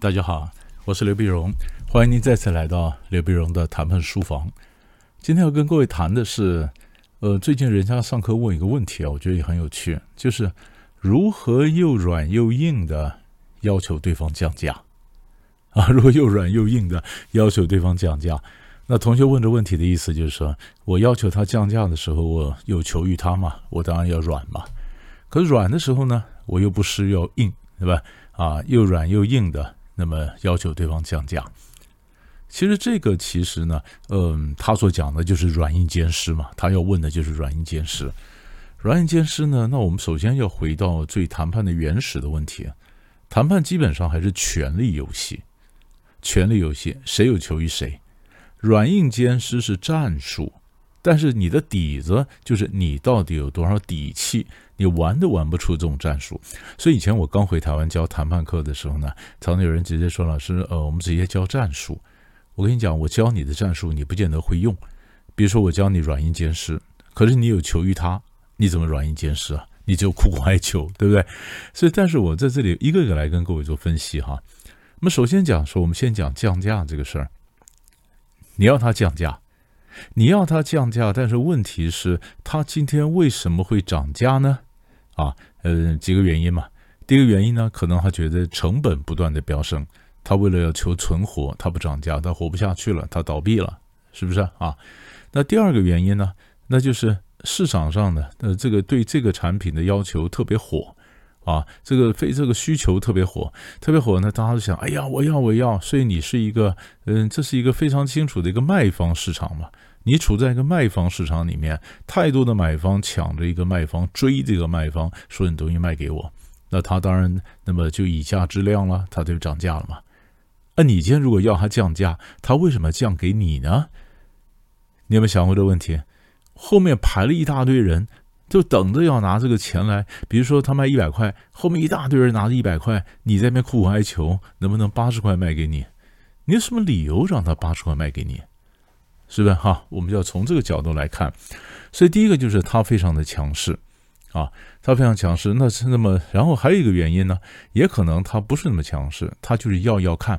大家好，我是刘碧荣，欢迎您再次来到刘碧荣的谈判书房。今天要跟各位谈的是，呃，最近人家上课问一个问题啊，我觉得也很有趣，就是如何又软又硬的要求对方降价啊？如果又软又硬的要求对方降价，那同学问这问题的意思就是说，我要求他降价的时候，我有求于他嘛，我当然要软嘛。可软的时候呢，我又不是要硬，对吧？啊，又软又硬的。那么要求对方降价，其实这个其实呢，嗯，他所讲的就是软硬兼施嘛。他要问的就是软硬兼施。软硬兼施呢，那我们首先要回到最谈判的原始的问题。谈判基本上还是权力游戏，权力游戏谁有求于谁。软硬兼施是战术，但是你的底子就是你到底有多少底气。你玩都玩不出这种战术，所以以前我刚回台湾教谈判课的时候呢，常常有人直接说：“老师，呃，我们直接教战术。”我跟你讲，我教你的战术你不见得会用。比如说，我教你软硬兼施，可是你有求于他，你怎么软硬兼施啊？你只有苦苦哀求，对不对？所以，但是我在这里一个个来跟各位做分析哈。那么，首先讲说，我们先讲降价这个事儿。你要他降价。你要他降价，但是问题是，他今天为什么会涨价呢？啊，呃，几个原因嘛。第一个原因呢，可能他觉得成本不断的飙升，他为了要求存活，他不涨价，他活不下去了，他倒闭了，是不是啊？那第二个原因呢，那就是市场上的呃这个对这个产品的要求特别火啊，这个非这个需求特别火，特别火呢，大家都想，哎呀，我要我要，所以你是一个，嗯，这是一个非常清楚的一个卖方市场嘛。你处在一个卖方市场里面，太多的买方抢着一个卖方追这个卖方，说你东西卖给我，那他当然那么就以价质量了，他就涨价了嘛。那你今天如果要他降价，他为什么降给你呢？你有没有想过这个问题？后面排了一大堆人，就等着要拿这个钱来。比如说他卖一百块，后面一大堆人拿着一百块，你在那边苦苦哀求，能不能八十块卖给你？你有什么理由让他八十块卖给你？是不是哈？我们就要从这个角度来看，所以第一个就是他非常的强势啊，他非常强势。那是那么，然后还有一个原因呢，也可能他不是那么强势，他就是要要看，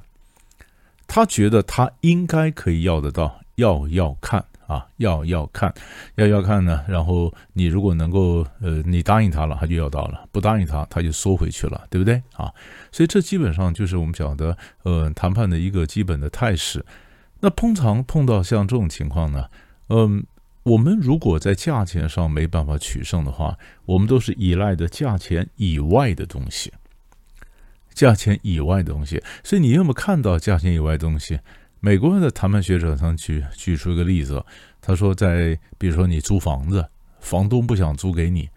他觉得他应该可以要得到，要要看啊，要要看，要要看呢。然后你如果能够呃，你答应他了，他就要到了；不答应他，他就缩回去了，对不对啊？所以这基本上就是我们讲的呃谈判的一个基本的态势。那通常碰到像这种情况呢，嗯，我们如果在价钱上没办法取胜的话，我们都是依赖的价钱以外的东西，价钱以外的东西。所以你有没有看到价钱以外的东西？美国的谈判学者上举举出一个例子，他说，在比如说你租房子，房东不想租给你。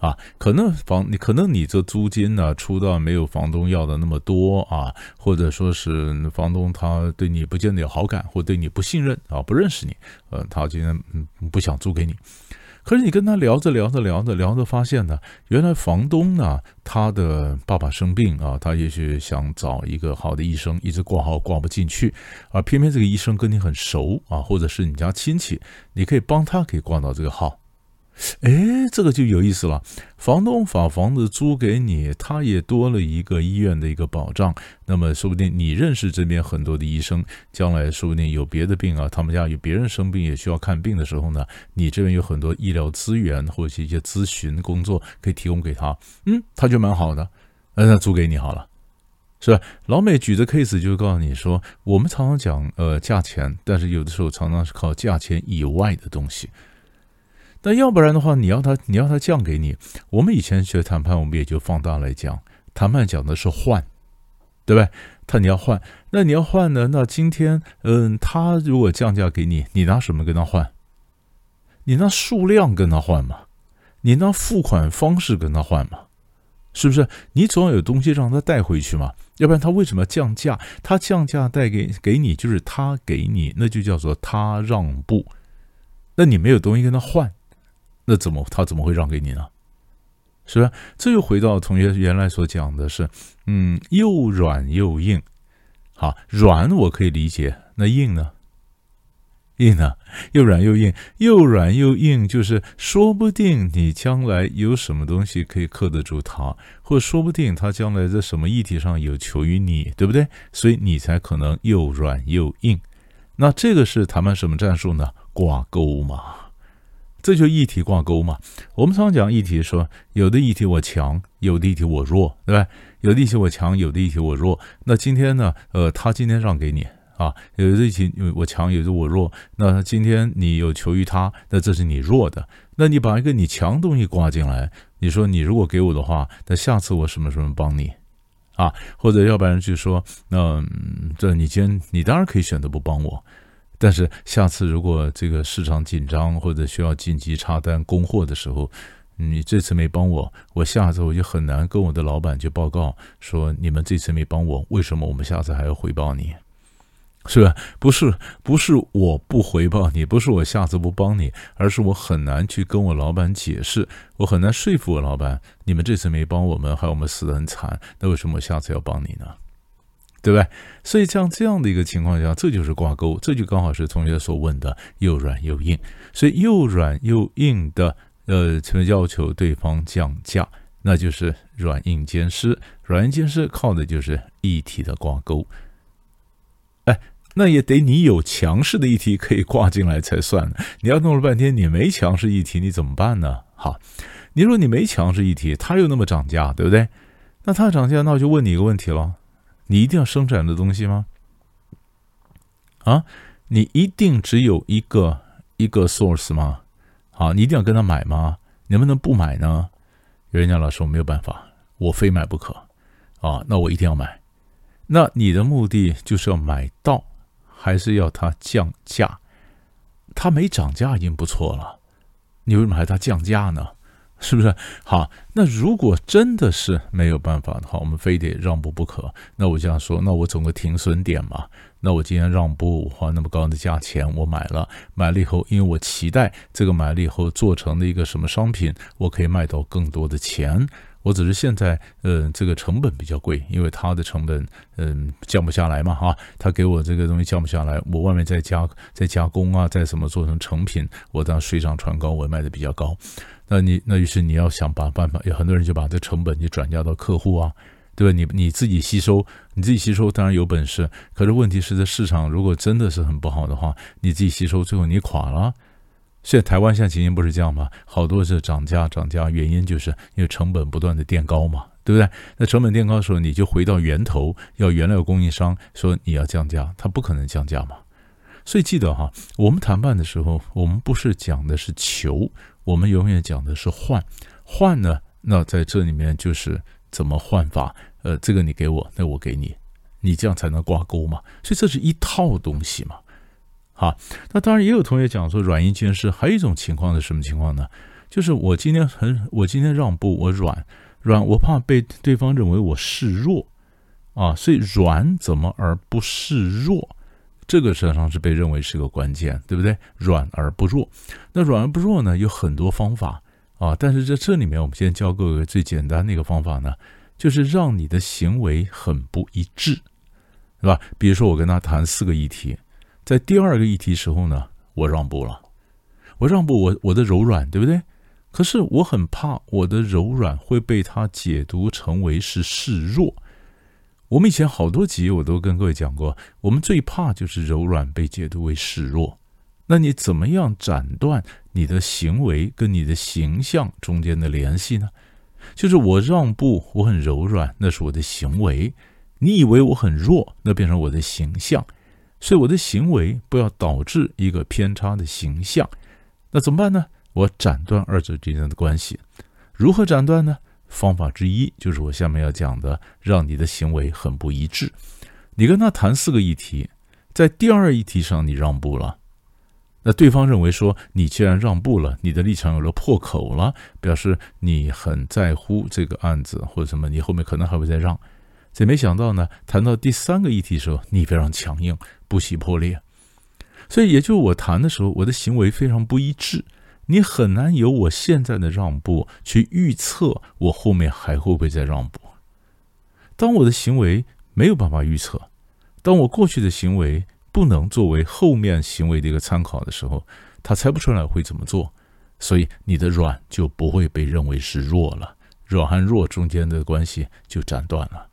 啊，可能房你可能你这租金呢出到没有房东要的那么多啊，或者说是房东他对你不见得有好感，或对你不信任啊，不认识你，呃，他今天嗯不想租给你。可是你跟他聊着聊着聊着聊着，发现呢，原来房东呢他的爸爸生病啊，他也许想找一个好的医生，一直挂号挂不进去，而偏偏这个医生跟你很熟啊，或者是你家亲戚，你可以帮他可以挂到这个号。哎，这个就有意思了。房东把房子租给你，他也多了一个医院的一个保障。那么，说不定你认识这边很多的医生，将来说不定有别的病啊，他们家有别人生病也需要看病的时候呢，你这边有很多医疗资源或者是一些咨询工作可以提供给他。嗯，他就蛮好的，那租给你好了，是吧？老美举的 case 就告诉你说，我们常常讲呃价钱，但是有的时候常常是靠价钱以外的东西。那要不然的话，你要他，你要他降给你。我们以前学谈判，我们也就放大来讲，谈判讲的是换，对不对？他你要换，那你要换呢？那今天，嗯，他如果降价给你，你拿什么跟他换？你拿数量跟他换嘛？你拿付款方式跟他换嘛？是不是？你总要有东西让他带回去嘛？要不然他为什么降价？他降价带给给你，就是他给你，那就叫做他让步。那你没有东西跟他换。那怎么他怎么会让给你呢？是吧？这又回到同学原来所讲的是，嗯，又软又硬。好，软我可以理解，那硬呢？硬呢？又软又硬，又软又硬，就是说不定你将来有什么东西可以克得住他，或说不定他将来在什么议题上有求于你，对不对？所以你才可能又软又硬。那这个是谈判什么战术呢？挂钩嘛，这就一体挂钩嘛。我们常讲一体，说有的一体我强，有的一体我弱，对吧？有的一体我强，有的一体我弱。那今天呢？呃，他今天让给你。啊，有的一体我强，有的我弱。那今天你有求于他，那这是你弱的。那你把一个你强东西挂进来，你说你如果给我的话，那下次我什么什么帮你啊？或者要不然就说，那这你今天你当然可以选择不帮我，但是下次如果这个市场紧张或者需要紧急插单供货的时候，你这次没帮我，我下次我就很难跟我的老板去报告说你们这次没帮我，为什么我们下次还要回报你？是吧？不是，不是我不回报你，不是我下次不帮你，而是我很难去跟我老板解释，我很难说服我老板，你们这次没帮我们，害我们死得很惨，那为什么我下次要帮你呢？对不对？所以像这样的一个情况下，这就是挂钩，这就刚好是同学所问的又软又硬。所以又软又硬的，呃，什么要求对方降价，那就是软硬兼施。软硬兼施靠的就是一体的挂钩。哎。那也得你有强势的议题可以挂进来才算。你要弄了半天你没强势议题，你怎么办呢？好，你说你没强势议题，他又那么涨价，对不对？那他涨价，那我就问你一个问题了：你一定要生产的东西吗？啊，你一定只有一个一个 source 吗？好，你一定要跟他买吗？能不能不买呢？有人讲老师，我没有办法，我非买不可啊。那我一定要买。那你的目的就是要买到。还是要它降价，它没涨价已经不错了，你为什么还它降价呢？是不是？好，那如果真的是没有办法的话，我们非得让步不可。那我这样说，那我总个停损点嘛。那我今天让步，花那么高的价钱，我买了，买了以后，因为我期待这个买了以后做成的一个什么商品，我可以卖到更多的钱。我只是现在，嗯，这个成本比较贵，因为它的成本，嗯，降不下来嘛，哈，他给我这个东西降不下来，我外面再加再加工啊，再什么做成成品，我当然水涨船高，我卖的比较高。那你那于是你要想把办法，有很多人就把这成本就转嫁到客户啊，对吧？你你自己吸收，你自己吸收当然有本事，可是问题是在市场如果真的是很不好的话，你自己吸收最后你垮了。现在台湾现在情形不是这样吗？好多是涨价涨价，原因就是因为成本不断的垫高嘛，对不对？那成本垫高的时候，你就回到源头，要原料供应商说你要降价，他不可能降价嘛。所以记得哈，我们谈判的时候，我们不是讲的是求，我们永远讲的是换。换呢，那在这里面就是怎么换法？呃，这个你给我，那我给你，你这样才能挂钩嘛。所以这是一套东西嘛。啊，那当然也有同学讲说软硬兼施，还有一种情况是什么情况呢？就是我今天很，我今天让步，我软软，我怕被对方认为我示弱啊，所以软怎么而不示弱？这个实际上是被认为是个关键，对不对？软而不弱，那软而不弱呢，有很多方法啊，但是在这里面，我们先教各位最简单的一个方法呢，就是让你的行为很不一致，是吧？比如说我跟他谈四个议题。在第二个议题时候呢，我让步了，我让步，我我的柔软，对不对？可是我很怕我的柔软会被他解读成为是示弱。我们以前好多集我都跟各位讲过，我们最怕就是柔软被解读为示弱。那你怎么样斩断你的行为跟你的形象中间的联系呢？就是我让步，我很柔软，那是我的行为。你以为我很弱，那变成我的形象。所以我的行为不要导致一个偏差的形象，那怎么办呢？我斩断二者之间的关系，如何斩断呢？方法之一就是我下面要讲的，让你的行为很不一致。你跟他谈四个议题，在第二议题上你让步了，那对方认为说你既然让步了，你的立场有了破口了，表示你很在乎这个案子或者什么，你后面可能还会再让。这没想到呢，谈到第三个议题的时候，你非常强硬。不惜破裂，所以也就我谈的时候，我的行为非常不一致。你很难有我现在的让步去预测我后面还会不会再让步。当我的行为没有办法预测，当我过去的行为不能作为后面行为的一个参考的时候，他猜不出来会怎么做，所以你的软就不会被认为是弱了，软和弱中间的关系就斩断了。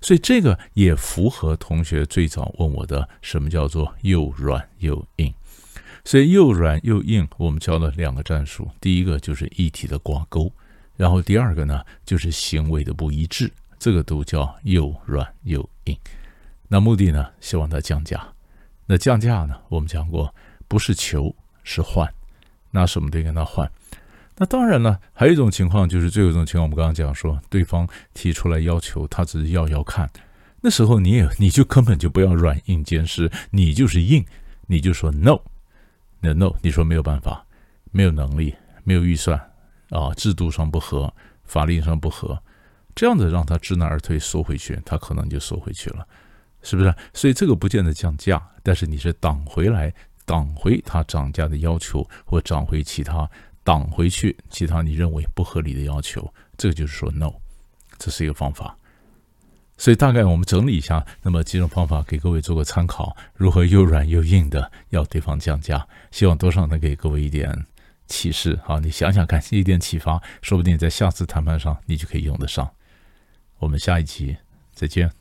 所以这个也符合同学最早问我的什么叫做又软又硬。所以又软又硬，我们教了两个战术，第一个就是一体的挂钩，然后第二个呢就是行为的不一致，这个都叫又软又硬。那目的呢，希望它降价。那降价呢，我们讲过不是求是换，拿什么得跟他换？那当然了，还有一种情况就是最后一种情况，我们刚刚讲说，对方提出来要求，他只是要要看，那时候你也你就根本就不要软硬兼施，你就是硬，你就说 no。那 no，你说没有办法，没有能力，没有预算，啊，制度上不合，法律上不合，这样子让他知难而退，缩回去，他可能就缩回去了，是不是？所以这个不见得降价，但是你是挡回来，挡回他涨价的要求，或涨回其他，挡回去其他你认为不合理的要求，这个就是说 no，这是一个方法。所以大概我们整理一下，那么几种方法给各位做个参考，如何又软又硬的要对方降价，希望多少能给各位一点启示。好，你想想看，一点启发，说不定在下次谈判上你就可以用得上。我们下一集再见。